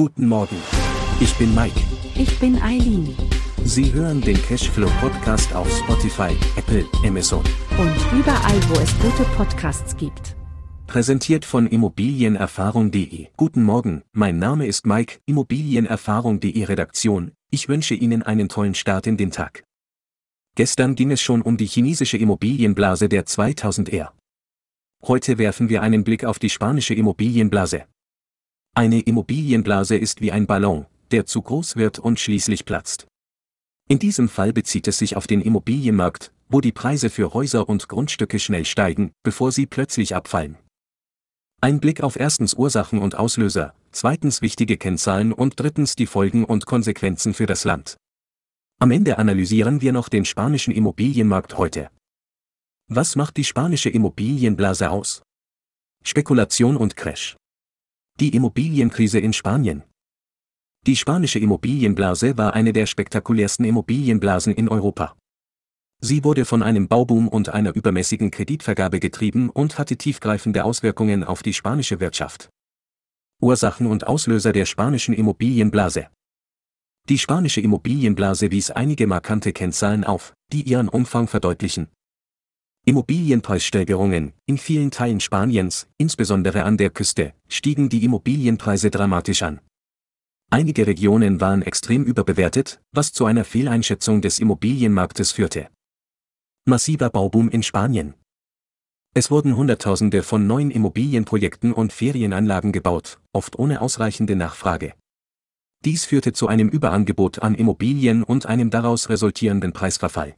Guten Morgen. Ich bin Mike. Ich bin Eileen. Sie hören den Cashflow Podcast auf Spotify, Apple, Amazon. Und überall, wo es gute Podcasts gibt. Präsentiert von Immobilienerfahrung.de. Guten Morgen, mein Name ist Mike, Immobilienerfahrung.de Redaktion. Ich wünsche Ihnen einen tollen Start in den Tag. Gestern ging es schon um die chinesische Immobilienblase der 2000er. Heute werfen wir einen Blick auf die spanische Immobilienblase. Eine Immobilienblase ist wie ein Ballon, der zu groß wird und schließlich platzt. In diesem Fall bezieht es sich auf den Immobilienmarkt, wo die Preise für Häuser und Grundstücke schnell steigen, bevor sie plötzlich abfallen. Ein Blick auf erstens Ursachen und Auslöser, zweitens wichtige Kennzahlen und drittens die Folgen und Konsequenzen für das Land. Am Ende analysieren wir noch den spanischen Immobilienmarkt heute. Was macht die spanische Immobilienblase aus? Spekulation und Crash. Die Immobilienkrise in Spanien. Die spanische Immobilienblase war eine der spektakulärsten Immobilienblasen in Europa. Sie wurde von einem Bauboom und einer übermäßigen Kreditvergabe getrieben und hatte tiefgreifende Auswirkungen auf die spanische Wirtschaft. Ursachen und Auslöser der spanischen Immobilienblase. Die spanische Immobilienblase wies einige markante Kennzahlen auf, die ihren Umfang verdeutlichen. Immobilienpreissteigerungen. In vielen Teilen Spaniens, insbesondere an der Küste, stiegen die Immobilienpreise dramatisch an. Einige Regionen waren extrem überbewertet, was zu einer Fehleinschätzung des Immobilienmarktes führte. Massiver Bauboom in Spanien. Es wurden Hunderttausende von neuen Immobilienprojekten und Ferienanlagen gebaut, oft ohne ausreichende Nachfrage. Dies führte zu einem Überangebot an Immobilien und einem daraus resultierenden Preisverfall.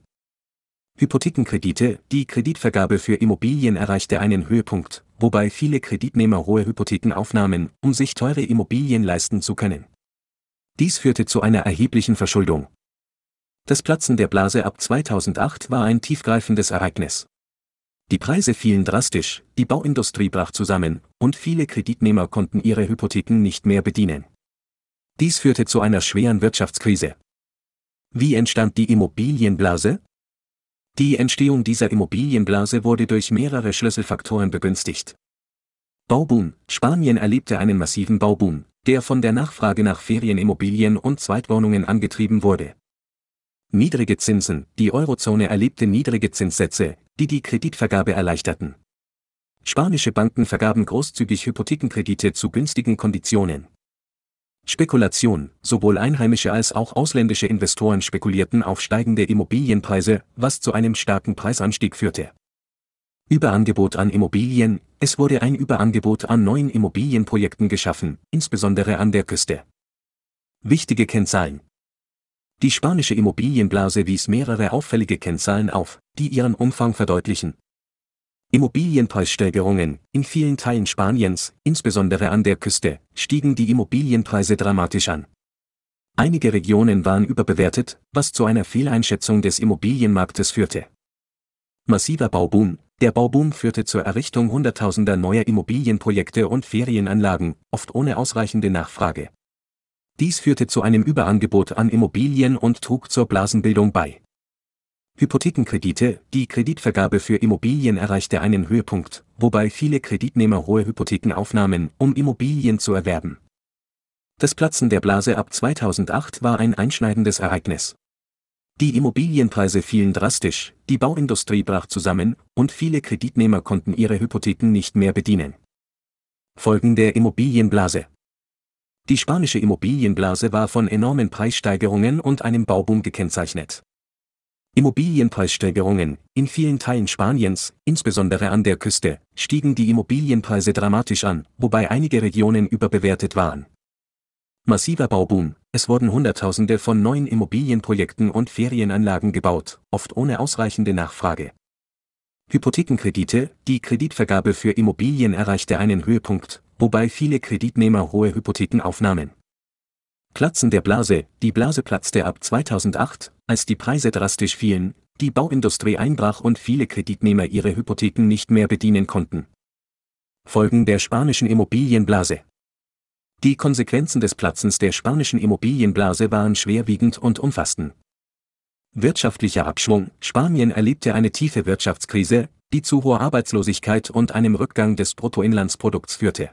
Hypothekenkredite, die Kreditvergabe für Immobilien erreichte einen Höhepunkt, wobei viele Kreditnehmer hohe Hypotheken aufnahmen, um sich teure Immobilien leisten zu können. Dies führte zu einer erheblichen Verschuldung. Das Platzen der Blase ab 2008 war ein tiefgreifendes Ereignis. Die Preise fielen drastisch, die Bauindustrie brach zusammen, und viele Kreditnehmer konnten ihre Hypotheken nicht mehr bedienen. Dies führte zu einer schweren Wirtschaftskrise. Wie entstand die Immobilienblase? Die Entstehung dieser Immobilienblase wurde durch mehrere Schlüsselfaktoren begünstigt. Bauboom. Spanien erlebte einen massiven Bauboom, der von der Nachfrage nach Ferienimmobilien und Zweitwohnungen angetrieben wurde. Niedrige Zinsen. Die Eurozone erlebte niedrige Zinssätze, die die Kreditvergabe erleichterten. Spanische Banken vergaben großzügig Hypothekenkredite zu günstigen Konditionen. Spekulation, sowohl einheimische als auch ausländische Investoren spekulierten auf steigende Immobilienpreise, was zu einem starken Preisanstieg führte. Überangebot an Immobilien, es wurde ein Überangebot an neuen Immobilienprojekten geschaffen, insbesondere an der Küste. Wichtige Kennzahlen. Die spanische Immobilienblase wies mehrere auffällige Kennzahlen auf, die ihren Umfang verdeutlichen. Immobilienpreissteigerungen. In vielen Teilen Spaniens, insbesondere an der Küste, stiegen die Immobilienpreise dramatisch an. Einige Regionen waren überbewertet, was zu einer Fehleinschätzung des Immobilienmarktes führte. Massiver Bauboom. Der Bauboom führte zur Errichtung hunderttausender neuer Immobilienprojekte und Ferienanlagen, oft ohne ausreichende Nachfrage. Dies führte zu einem Überangebot an Immobilien und trug zur Blasenbildung bei. Hypothekenkredite, die Kreditvergabe für Immobilien erreichte einen Höhepunkt, wobei viele Kreditnehmer hohe Hypotheken aufnahmen, um Immobilien zu erwerben. Das Platzen der Blase ab 2008 war ein einschneidendes Ereignis. Die Immobilienpreise fielen drastisch, die Bauindustrie brach zusammen, und viele Kreditnehmer konnten ihre Hypotheken nicht mehr bedienen. Folgen der Immobilienblase Die spanische Immobilienblase war von enormen Preissteigerungen und einem Bauboom gekennzeichnet. Immobilienpreissteigerungen. In vielen Teilen Spaniens, insbesondere an der Küste, stiegen die Immobilienpreise dramatisch an, wobei einige Regionen überbewertet waren. Massiver Bauboom. Es wurden Hunderttausende von neuen Immobilienprojekten und Ferienanlagen gebaut, oft ohne ausreichende Nachfrage. Hypothekenkredite. Die Kreditvergabe für Immobilien erreichte einen Höhepunkt, wobei viele Kreditnehmer hohe Hypotheken aufnahmen. Platzen der Blase. Die Blase platzte ab 2008, als die Preise drastisch fielen, die Bauindustrie einbrach und viele Kreditnehmer ihre Hypotheken nicht mehr bedienen konnten. Folgen der spanischen Immobilienblase. Die Konsequenzen des Platzens der spanischen Immobilienblase waren schwerwiegend und umfassten. Wirtschaftlicher Abschwung. Spanien erlebte eine tiefe Wirtschaftskrise, die zu hoher Arbeitslosigkeit und einem Rückgang des Bruttoinlandsprodukts führte.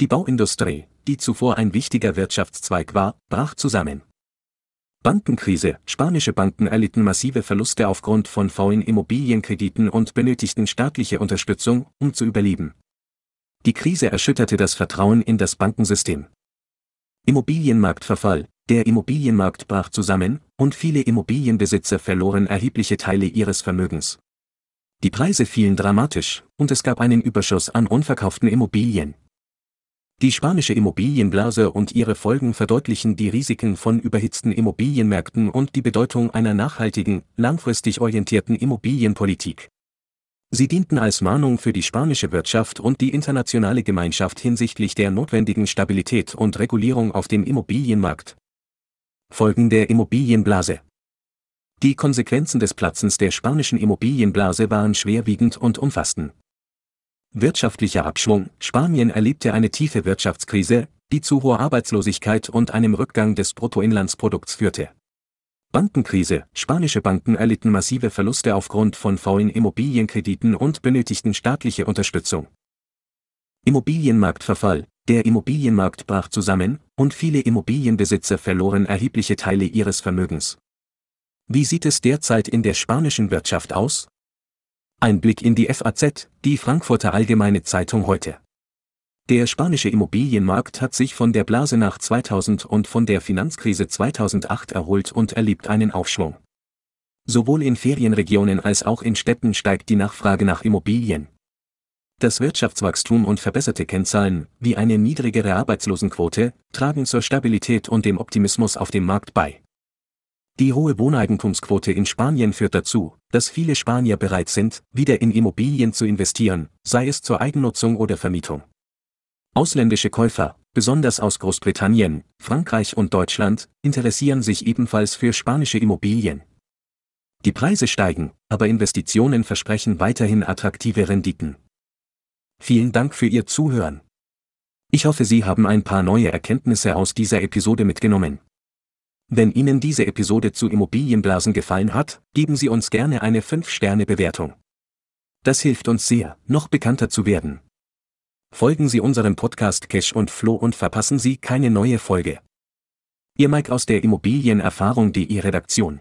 Die Bauindustrie, die zuvor ein wichtiger Wirtschaftszweig war, brach zusammen. Bankenkrise, spanische Banken erlitten massive Verluste aufgrund von faulen Immobilienkrediten und benötigten staatliche Unterstützung, um zu überleben. Die Krise erschütterte das Vertrauen in das Bankensystem. Immobilienmarktverfall, der Immobilienmarkt brach zusammen, und viele Immobilienbesitzer verloren erhebliche Teile ihres Vermögens. Die Preise fielen dramatisch, und es gab einen Überschuss an unverkauften Immobilien. Die spanische Immobilienblase und ihre Folgen verdeutlichen die Risiken von überhitzten Immobilienmärkten und die Bedeutung einer nachhaltigen, langfristig orientierten Immobilienpolitik. Sie dienten als Mahnung für die spanische Wirtschaft und die internationale Gemeinschaft hinsichtlich der notwendigen Stabilität und Regulierung auf dem Immobilienmarkt. Folgen der Immobilienblase Die Konsequenzen des Platzens der spanischen Immobilienblase waren schwerwiegend und umfassten. Wirtschaftlicher Abschwung Spanien erlebte eine tiefe Wirtschaftskrise, die zu hoher Arbeitslosigkeit und einem Rückgang des Bruttoinlandsprodukts führte. Bankenkrise Spanische Banken erlitten massive Verluste aufgrund von faulen Immobilienkrediten und benötigten staatliche Unterstützung. Immobilienmarktverfall Der Immobilienmarkt brach zusammen, und viele Immobilienbesitzer verloren erhebliche Teile ihres Vermögens. Wie sieht es derzeit in der spanischen Wirtschaft aus? Ein Blick in die FAZ, die Frankfurter Allgemeine Zeitung heute. Der spanische Immobilienmarkt hat sich von der Blase nach 2000 und von der Finanzkrise 2008 erholt und erlebt einen Aufschwung. Sowohl in Ferienregionen als auch in Städten steigt die Nachfrage nach Immobilien. Das Wirtschaftswachstum und verbesserte Kennzahlen, wie eine niedrigere Arbeitslosenquote, tragen zur Stabilität und dem Optimismus auf dem Markt bei. Die hohe Wohneigentumsquote in Spanien führt dazu, dass viele Spanier bereit sind, wieder in Immobilien zu investieren, sei es zur Eigennutzung oder Vermietung. Ausländische Käufer, besonders aus Großbritannien, Frankreich und Deutschland, interessieren sich ebenfalls für spanische Immobilien. Die Preise steigen, aber Investitionen versprechen weiterhin attraktive Renditen. Vielen Dank für Ihr Zuhören. Ich hoffe, Sie haben ein paar neue Erkenntnisse aus dieser Episode mitgenommen. Wenn Ihnen diese Episode zu Immobilienblasen gefallen hat, geben Sie uns gerne eine 5-Sterne-Bewertung. Das hilft uns sehr, noch bekannter zu werden. Folgen Sie unserem Podcast Cash und Flo und verpassen Sie keine neue Folge. Ihr Mike aus der Immobilienerfahrung.de Redaktion.